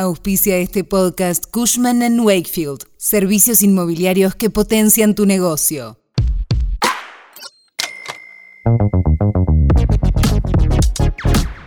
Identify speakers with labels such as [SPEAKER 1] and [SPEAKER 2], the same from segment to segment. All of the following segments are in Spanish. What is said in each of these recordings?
[SPEAKER 1] Auspicia este podcast Cushman ⁇ Wakefield, servicios inmobiliarios que potencian tu negocio.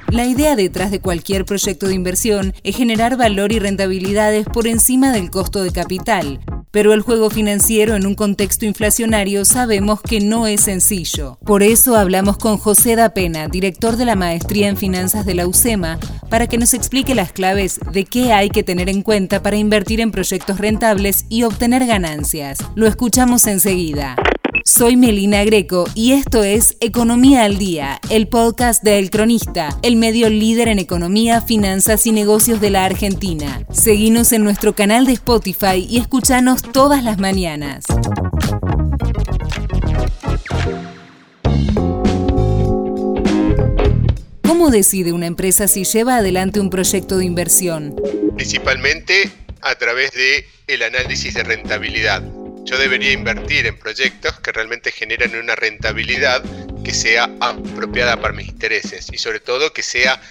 [SPEAKER 1] La idea detrás de cualquier proyecto de inversión es generar valor y rentabilidades por encima del costo de capital, pero el juego financiero en un contexto inflacionario sabemos que no es sencillo. Por eso hablamos con José Da Pena, director de la Maestría en Finanzas de la UCEMA, para que nos explique las claves de qué hay que tener en cuenta para invertir en proyectos rentables y obtener ganancias. Lo escuchamos enseguida. Soy Melina Greco y esto es Economía al Día, el podcast de El Cronista, el medio líder en economía, finanzas y negocios de la Argentina. Seguinos en nuestro canal de Spotify y escuchanos todas las mañanas. ¿Cómo decide una empresa si lleva adelante un proyecto de inversión?
[SPEAKER 2] Principalmente a través de el análisis de rentabilidad yo debería invertir en proyectos que realmente generen una rentabilidad que sea apropiada para mis intereses y sobre todo que sea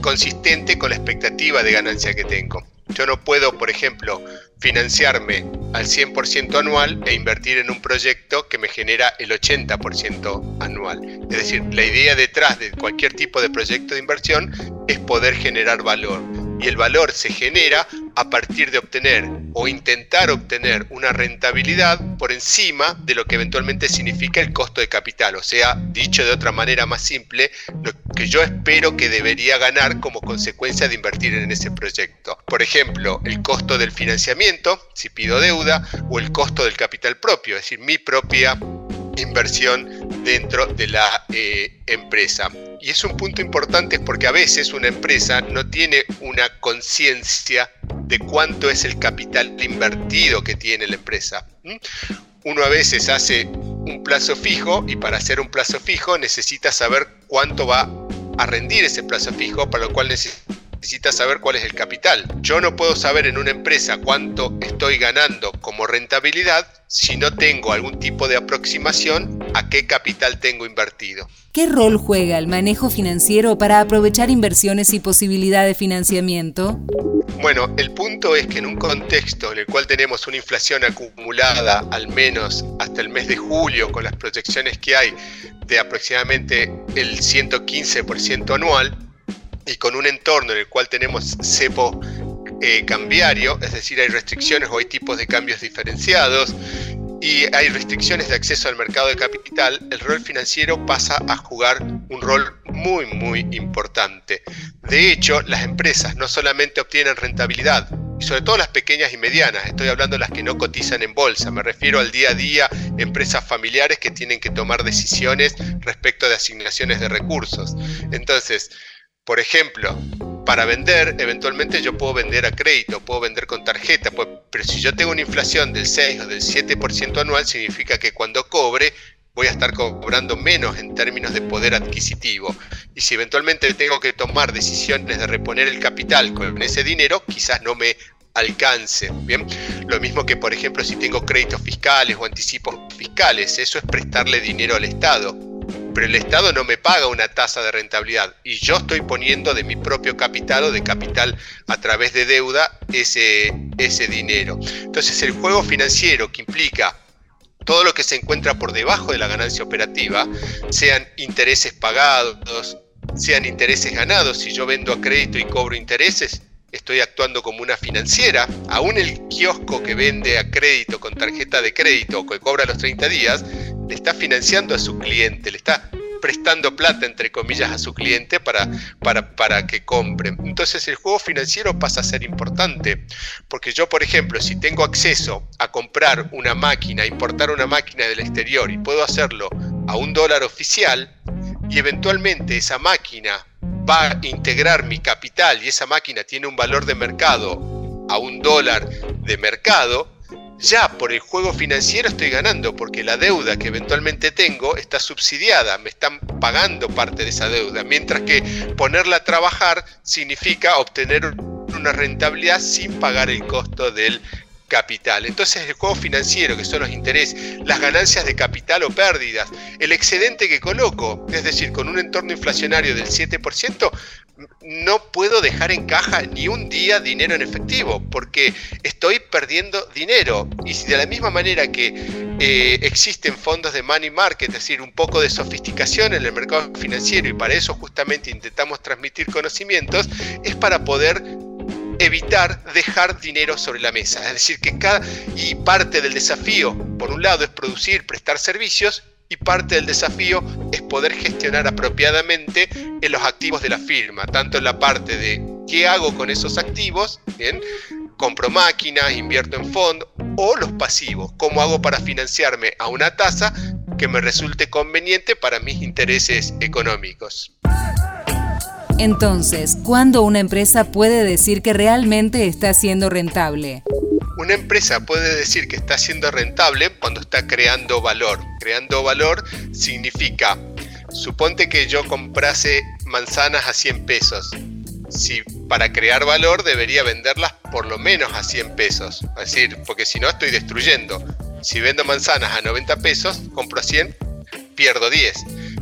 [SPEAKER 2] consistente con la expectativa de ganancia que tengo. Yo no puedo, por ejemplo, financiarme al 100% anual e invertir en un proyecto que me genera el 80% anual. Es decir, la idea detrás de cualquier tipo de proyecto de inversión es poder generar valor. Y el valor se genera a partir de obtener o intentar obtener una rentabilidad por encima de lo que eventualmente significa el costo de capital. O sea, dicho de otra manera más simple, lo que yo espero que debería ganar como consecuencia de invertir en ese proyecto. Por ejemplo, el costo del financiamiento, si pido deuda, o el costo del capital propio, es decir, mi propia inversión dentro de la eh, empresa. Y es un punto importante porque a veces una empresa no tiene una conciencia de cuánto es el capital invertido que tiene la empresa. Uno a veces hace un plazo fijo y para hacer un plazo fijo necesita saber cuánto va a rendir ese plazo fijo, para lo cual necesita necesita saber cuál es el capital. Yo no puedo saber en una empresa cuánto estoy ganando como rentabilidad si no tengo algún tipo de aproximación a qué capital tengo invertido.
[SPEAKER 1] ¿Qué rol juega el manejo financiero para aprovechar inversiones y posibilidad de financiamiento?
[SPEAKER 2] Bueno, el punto es que en un contexto en el cual tenemos una inflación acumulada al menos hasta el mes de julio con las proyecciones que hay de aproximadamente el 115% anual, y con un entorno en el cual tenemos cepo eh, cambiario, es decir, hay restricciones o hay tipos de cambios diferenciados y hay restricciones de acceso al mercado de capital, el rol financiero pasa a jugar un rol muy, muy importante. De hecho, las empresas no solamente obtienen rentabilidad, y sobre todo las pequeñas y medianas, estoy hablando de las que no cotizan en bolsa, me refiero al día a día, empresas familiares que tienen que tomar decisiones respecto de asignaciones de recursos. Entonces, por ejemplo, para vender, eventualmente yo puedo vender a crédito, puedo vender con tarjeta, pues, pero si yo tengo una inflación del 6 o del 7% anual, significa que cuando cobre voy a estar cobrando menos en términos de poder adquisitivo. Y si eventualmente tengo que tomar decisiones de reponer el capital con ese dinero, quizás no me alcance. Bien, lo mismo que por ejemplo si tengo créditos fiscales o anticipos fiscales, eso es prestarle dinero al Estado pero el Estado no me paga una tasa de rentabilidad y yo estoy poniendo de mi propio capital o de capital a través de deuda ese, ese dinero. Entonces el juego financiero que implica todo lo que se encuentra por debajo de la ganancia operativa, sean intereses pagados, sean intereses ganados, si yo vendo a crédito y cobro intereses, estoy actuando como una financiera, aún el kiosco que vende a crédito con tarjeta de crédito o que cobra los 30 días, le está financiando a su cliente, le está prestando plata, entre comillas, a su cliente para, para, para que compre. Entonces el juego financiero pasa a ser importante, porque yo, por ejemplo, si tengo acceso a comprar una máquina, importar una máquina del exterior y puedo hacerlo a un dólar oficial, y eventualmente esa máquina va a integrar mi capital y esa máquina tiene un valor de mercado a un dólar de mercado, ya por el juego financiero estoy ganando, porque la deuda que eventualmente tengo está subsidiada, me están pagando parte de esa deuda, mientras que ponerla a trabajar significa obtener una rentabilidad sin pagar el costo del capital. Entonces el juego financiero, que son los intereses, las ganancias de capital o pérdidas, el excedente que coloco, es decir, con un entorno inflacionario del 7%, no puedo dejar en caja ni un día dinero en efectivo, porque estoy perdiendo dinero. Y si de la misma manera que eh, existen fondos de money market, es decir, un poco de sofisticación en el mercado financiero, y para eso justamente intentamos transmitir conocimientos, es para poder evitar dejar dinero sobre la mesa. Es decir, que cada. Y parte del desafío, por un lado, es producir, prestar servicios, y parte del desafío es poder gestionar apropiadamente en los activos de la firma, tanto en la parte de qué hago con esos activos, compro máquinas, invierto en fondos, o los pasivos, cómo hago para financiarme a una tasa que me resulte conveniente para mis intereses económicos.
[SPEAKER 1] Entonces, ¿cuándo una empresa puede decir que realmente está siendo rentable?
[SPEAKER 2] Una empresa puede decir que está siendo rentable cuando está creando valor. Creando valor significa, suponte que yo comprase manzanas a 100 pesos. Si para crear valor debería venderlas por lo menos a 100 pesos. Es decir, porque si no estoy destruyendo. Si vendo manzanas a 90 pesos, compro a 100, pierdo 10.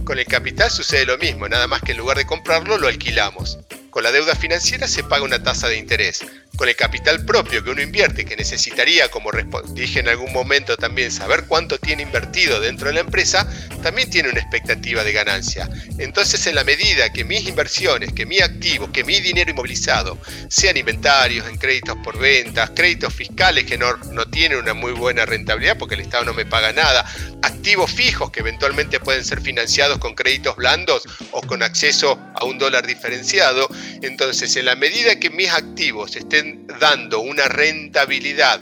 [SPEAKER 2] Con el capital sucede lo mismo, nada más que en lugar de comprarlo lo alquilamos. Con la deuda financiera se paga una tasa de interés. Con el capital propio que uno invierte, que necesitaría, como dije en algún momento también, saber cuánto tiene invertido dentro de la empresa, también tiene una expectativa de ganancia. Entonces, en la medida que mis inversiones, que mi activo, que mi dinero inmovilizado, sean inventarios, en créditos por ventas, créditos fiscales que no, no tienen una muy buena rentabilidad porque el Estado no me paga nada, activos fijos que eventualmente pueden ser financiados con créditos blandos o con acceso a un dólar diferenciado, entonces en la medida que mis activos estén dando una rentabilidad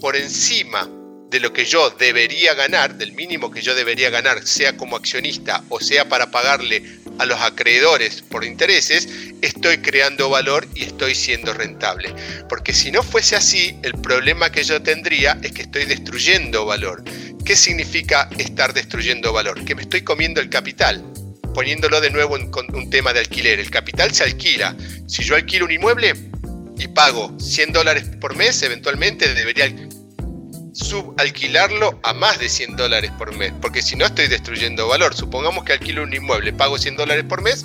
[SPEAKER 2] por encima de lo que yo debería ganar, del mínimo que yo debería ganar, sea como accionista o sea para pagarle a los acreedores por intereses, estoy creando valor y estoy siendo rentable. Porque si no fuese así, el problema que yo tendría es que estoy destruyendo valor. ¿Qué significa estar destruyendo valor? Que me estoy comiendo el capital poniéndolo de nuevo en un tema de alquiler. El capital se alquila. Si yo alquilo un inmueble y pago 100 dólares por mes, eventualmente debería subalquilarlo a más de 100 dólares por mes, porque si no estoy destruyendo valor. Supongamos que alquilo un inmueble, pago 100 dólares por mes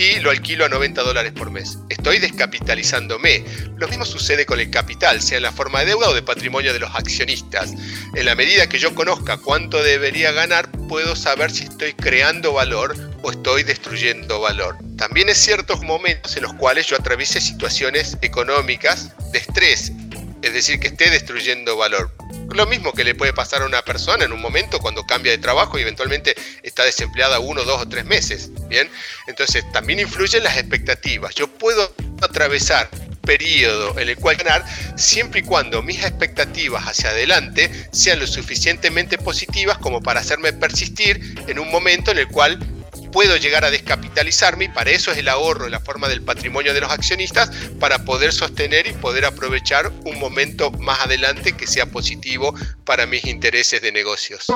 [SPEAKER 2] y lo alquilo a 90 dólares por mes. Estoy descapitalizándome. Lo mismo sucede con el capital, sea en la forma de deuda o de patrimonio de los accionistas. En la medida que yo conozca cuánto debería ganar, puedo saber si estoy creando valor o estoy destruyendo valor. También es ciertos momentos en los cuales yo atraviese situaciones económicas de estrés, es decir, que esté destruyendo valor. Lo mismo que le puede pasar a una persona en un momento cuando cambia de trabajo y eventualmente está desempleada uno, dos o tres meses. Bien, entonces también influyen las expectativas. Yo puedo atravesar periodo en el cual ganar siempre y cuando mis expectativas hacia adelante sean lo suficientemente positivas como para hacerme persistir en un momento en el cual puedo llegar a descapitalizarme y para eso es el ahorro la forma del patrimonio de los accionistas para poder sostener y poder aprovechar un momento más adelante que sea positivo para mis intereses de negocios.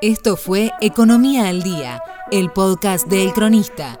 [SPEAKER 1] Esto fue Economía al Día, el podcast de El Cronista.